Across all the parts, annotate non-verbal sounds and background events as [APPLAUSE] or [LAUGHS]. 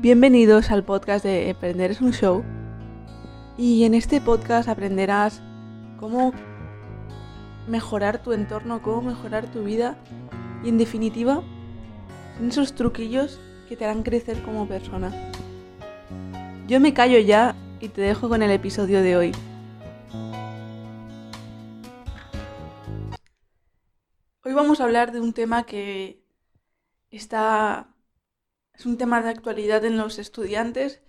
Bienvenidos al podcast de Emprender es un show. Y en este podcast aprenderás cómo mejorar tu entorno, cómo mejorar tu vida y en definitiva son esos truquillos que te harán crecer como persona. Yo me callo ya y te dejo con el episodio de hoy. Hoy vamos a hablar de un tema que está es un tema de actualidad en los estudiantes,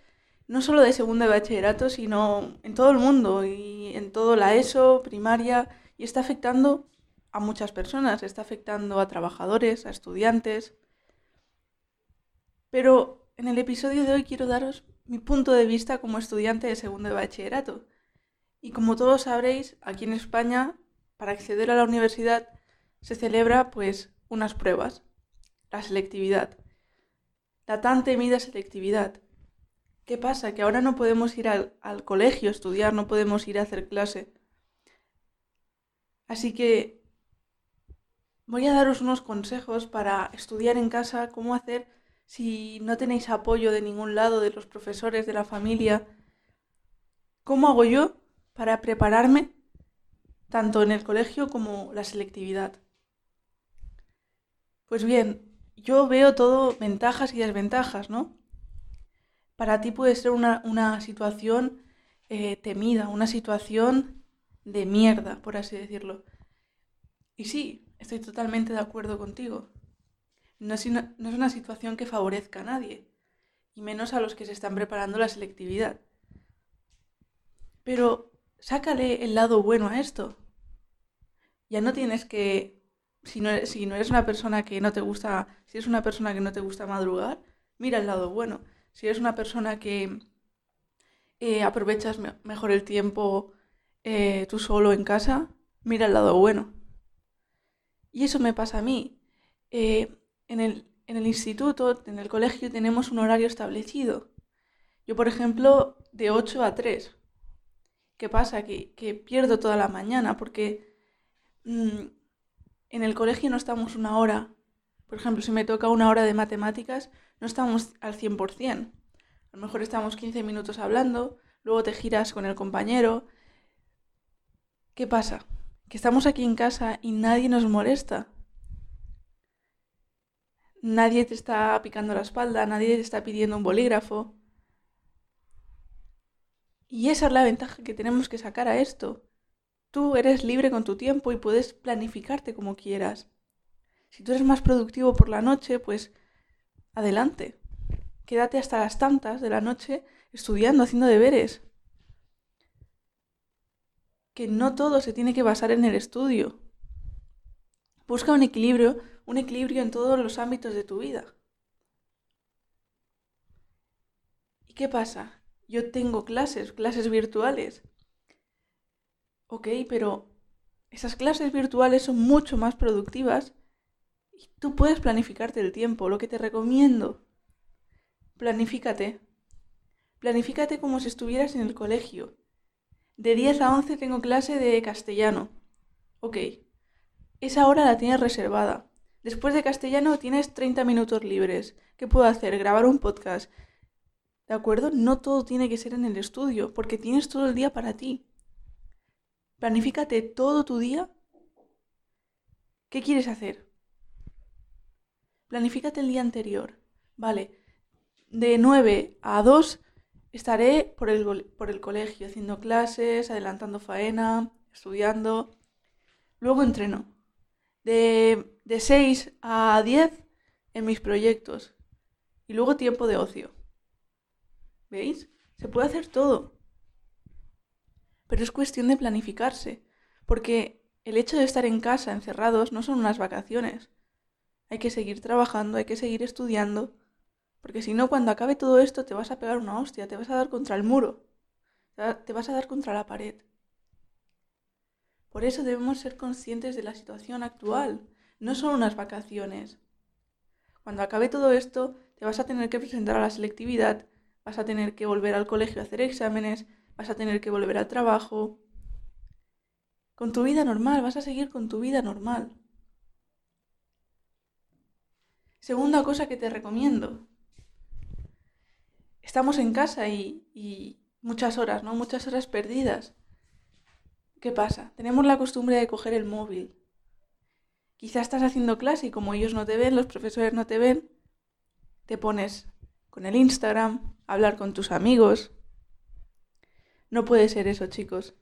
no solo de segundo de bachillerato, sino en todo el mundo y en todo la ESO, primaria, y está afectando a muchas personas, está afectando a trabajadores, a estudiantes. Pero en el episodio de hoy quiero daros mi punto de vista como estudiante de segundo de bachillerato. Y como todos sabréis, aquí en España, para acceder a la universidad se celebra pues unas pruebas, la selectividad, la tan temida selectividad. ¿Qué pasa? Que ahora no podemos ir al, al colegio a estudiar, no podemos ir a hacer clase. Así que voy a daros unos consejos para estudiar en casa, cómo hacer si no tenéis apoyo de ningún lado, de los profesores, de la familia. ¿Cómo hago yo para prepararme tanto en el colegio como la selectividad? Pues bien, yo veo todo ventajas y desventajas, ¿no? Para ti puede ser una, situación eh, temida, una situación de mierda, por así decirlo. Y sí, estoy totalmente de acuerdo contigo. No es, una, no es una situación que favorezca a nadie, y menos a los que se están preparando la selectividad. Pero sácale el lado bueno a esto. Ya no tienes que si no, si no eres una persona que no te gusta, si eres una persona que no te gusta madrugar, mira el lado bueno. Si eres una persona que eh, aprovechas mejor el tiempo eh, tú solo en casa, mira el lado bueno. Y eso me pasa a mí. Eh, en, el, en el instituto, en el colegio, tenemos un horario establecido. Yo, por ejemplo, de 8 a 3. ¿Qué pasa? Que, que pierdo toda la mañana porque mm, en el colegio no estamos una hora. Por ejemplo, si me toca una hora de matemáticas, no estamos al 100%. A lo mejor estamos 15 minutos hablando, luego te giras con el compañero. ¿Qué pasa? Que estamos aquí en casa y nadie nos molesta. Nadie te está picando la espalda, nadie te está pidiendo un bolígrafo. Y esa es la ventaja que tenemos que sacar a esto. Tú eres libre con tu tiempo y puedes planificarte como quieras. Si tú eres más productivo por la noche, pues adelante. Quédate hasta las tantas de la noche estudiando, haciendo deberes. Que no todo se tiene que basar en el estudio. Busca un equilibrio, un equilibrio en todos los ámbitos de tu vida. ¿Y qué pasa? Yo tengo clases, clases virtuales. Ok, pero esas clases virtuales son mucho más productivas y tú puedes planificarte el tiempo. Lo que te recomiendo, planifícate. Planifícate como si estuvieras en el colegio. De 10 a 11 tengo clase de castellano. Ok, esa hora la tienes reservada. Después de castellano tienes 30 minutos libres. ¿Qué puedo hacer? Grabar un podcast. ¿De acuerdo? No todo tiene que ser en el estudio, porque tienes todo el día para ti. Planifícate todo tu día. ¿Qué quieres hacer? Planifícate el día anterior. Vale, de 9 a 2 estaré por el, por el colegio haciendo clases, adelantando faena, estudiando. Luego entreno. De, de 6 a 10 en mis proyectos. Y luego tiempo de ocio. ¿Veis? Se puede hacer todo pero es cuestión de planificarse, porque el hecho de estar en casa encerrados no son unas vacaciones. Hay que seguir trabajando, hay que seguir estudiando, porque si no, cuando acabe todo esto te vas a pegar una hostia, te vas a dar contra el muro, te vas a dar contra la pared. Por eso debemos ser conscientes de la situación actual, no son unas vacaciones. Cuando acabe todo esto, te vas a tener que presentar a la selectividad, vas a tener que volver al colegio a hacer exámenes, vas a tener que volver al trabajo. Con tu vida normal, vas a seguir con tu vida normal. Segunda cosa que te recomiendo. estamos en casa y, y muchas horas, ¿no? Muchas horas perdidas. ¿Qué pasa? Tenemos la costumbre de coger el móvil. Quizás estás haciendo clase y como ellos no te ven, los profesores no te ven, te pones con el Instagram, a hablar con tus amigos. No puede ser eso, chicos.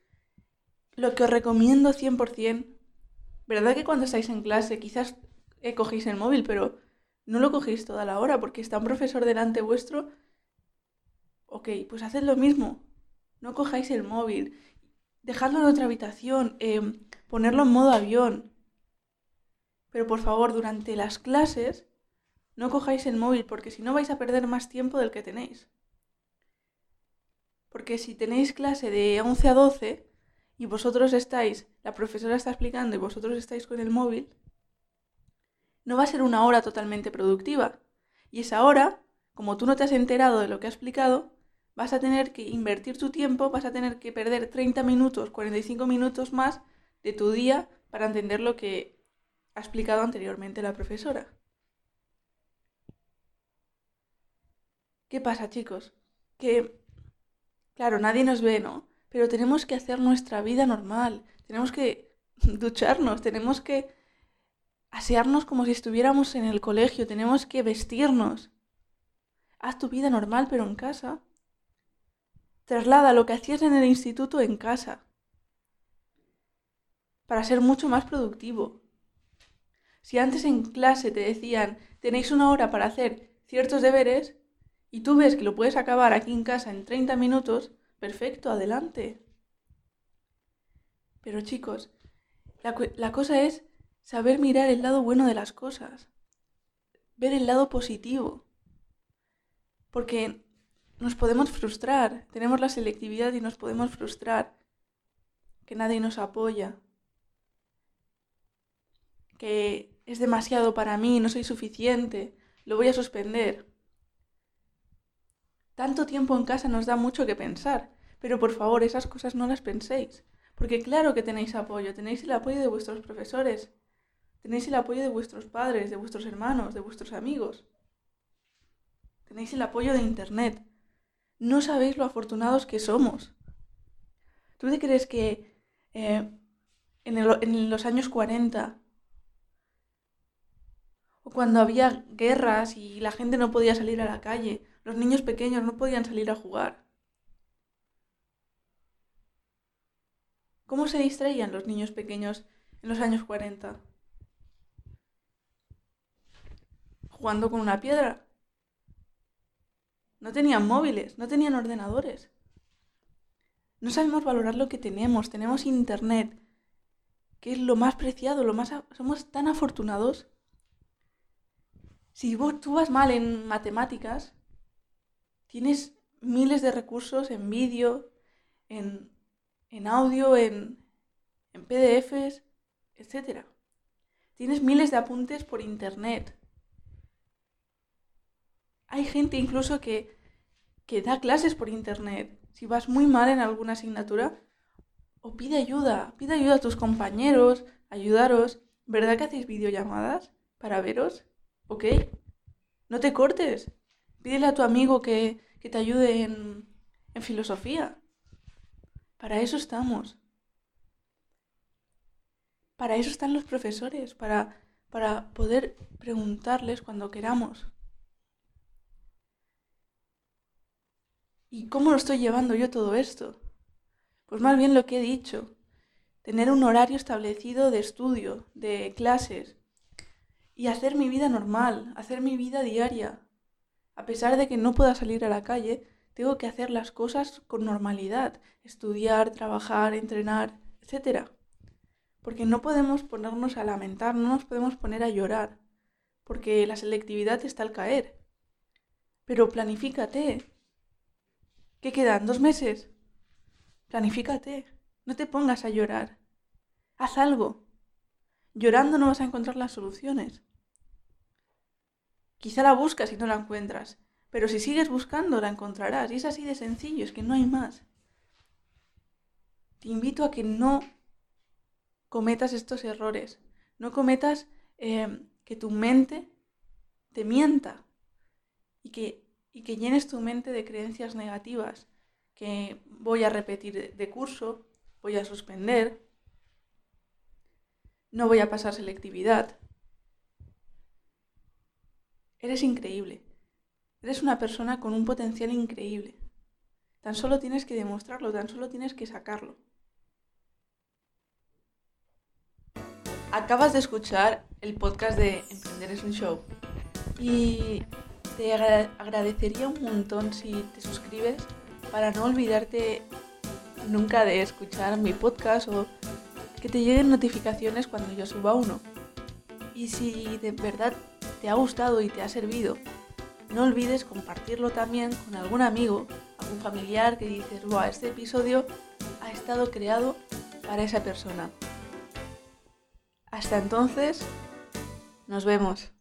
Lo que os recomiendo 100%, ¿verdad que cuando estáis en clase quizás eh, cogéis el móvil, pero no lo cogéis toda la hora porque está un profesor delante vuestro? Ok, pues haced lo mismo. No cojáis el móvil dejadlo en otra habitación, em, ponerlo en modo avión. Pero por favor, durante las clases, no cojáis el móvil porque si no vais a perder más tiempo del que tenéis. Porque si tenéis clase de 11 a 12 y vosotros estáis, la profesora está explicando y vosotros estáis con el móvil, no va a ser una hora totalmente productiva. Y esa hora, como tú no te has enterado de lo que ha explicado, vas a tener que invertir tu tiempo, vas a tener que perder 30 minutos, 45 minutos más de tu día para entender lo que ha explicado anteriormente la profesora. ¿Qué pasa, chicos? Que, claro, nadie nos ve, ¿no? Pero tenemos que hacer nuestra vida normal, tenemos que [LAUGHS] ducharnos, tenemos que asearnos como si estuviéramos en el colegio, tenemos que vestirnos. Haz tu vida normal, pero en casa. Traslada lo que hacías en el instituto en casa para ser mucho más productivo. Si antes en clase te decían tenéis una hora para hacer ciertos deberes y tú ves que lo puedes acabar aquí en casa en 30 minutos, perfecto, adelante. Pero chicos, la, la cosa es saber mirar el lado bueno de las cosas, ver el lado positivo. Porque nos podemos frustrar, tenemos la selectividad y nos podemos frustrar, que nadie nos apoya, que es demasiado para mí, no soy suficiente, lo voy a suspender. Tanto tiempo en casa nos da mucho que pensar, pero por favor esas cosas no las penséis, porque claro que tenéis apoyo, tenéis el apoyo de vuestros profesores, tenéis el apoyo de vuestros padres, de vuestros hermanos, de vuestros amigos, tenéis el apoyo de Internet, no sabéis lo afortunados que somos. ¿Tú te crees que eh, en, los años 40, o cuando había guerras y la gente no podía salir a la calle, los niños pequeños no podían salir a jugar? ¿Cómo se distraían los niños pequeños en los años 40? Jugando con una piedra. No tenían móviles, no tenían ordenadores. No sabemos valorar lo que tenemos. Tenemos internet, que es lo más preciado, lo más somos tan afortunados. Si tú vas mal en matemáticas, tienes miles de recursos en vídeo, en, en audio, en, en PDFs, etc. Tienes miles de apuntes por internet. Hay gente incluso que, que da clases por internet. Si vas muy mal en alguna asignatura, o pide ayuda, pide ayuda a tus compañeros, ayudaros. ¿Verdad que hacéis videollamadas para veros? ¿Ok? No te cortes. Pídele a tu amigo que, que te ayude en, en filosofía. Para eso estamos. Para eso están los profesores, para, para poder preguntarles cuando queramos. ¿Y cómo lo estoy llevando yo todo esto? Pues más bien lo que he dicho, tener un horario establecido de estudio, de clases, y hacer mi vida normal, hacer mi vida diaria. A pesar de que no pueda salir a la calle, tengo que hacer las cosas con normalidad, estudiar, trabajar, entrenar, etc. Porque no podemos ponernos a lamentar, no nos podemos poner a llorar, porque la selectividad está al caer. Pero planifícate, ¿Qué quedan? ¿Dos meses? Planifícate. No te pongas a llorar. Haz algo. Llorando no vas a encontrar las soluciones. Quizá la buscas y no la encuentras, pero si sigues buscando la encontrarás. Y es así de sencillo, es que no hay más. Te invito a que no cometas estos errores. No cometas eh, que tu mente te mienta y que y que llenes tu mente de creencias negativas, que voy a repetir de curso, voy a suspender, no voy a pasar selectividad. Eres increíble. Eres una persona con un potencial increíble. Tan solo tienes que demostrarlo, tan solo tienes que sacarlo. Acabas de escuchar el podcast de Emprender es un show y te agradecería un montón si te suscribes para no olvidarte nunca de escuchar mi podcast o que te lleguen notificaciones cuando yo suba uno. Y si de verdad te ha gustado y te ha servido, no olvides compartirlo también con algún amigo, algún familiar que dices, wow, este episodio ha estado creado para esa persona. Hasta entonces, nos vemos.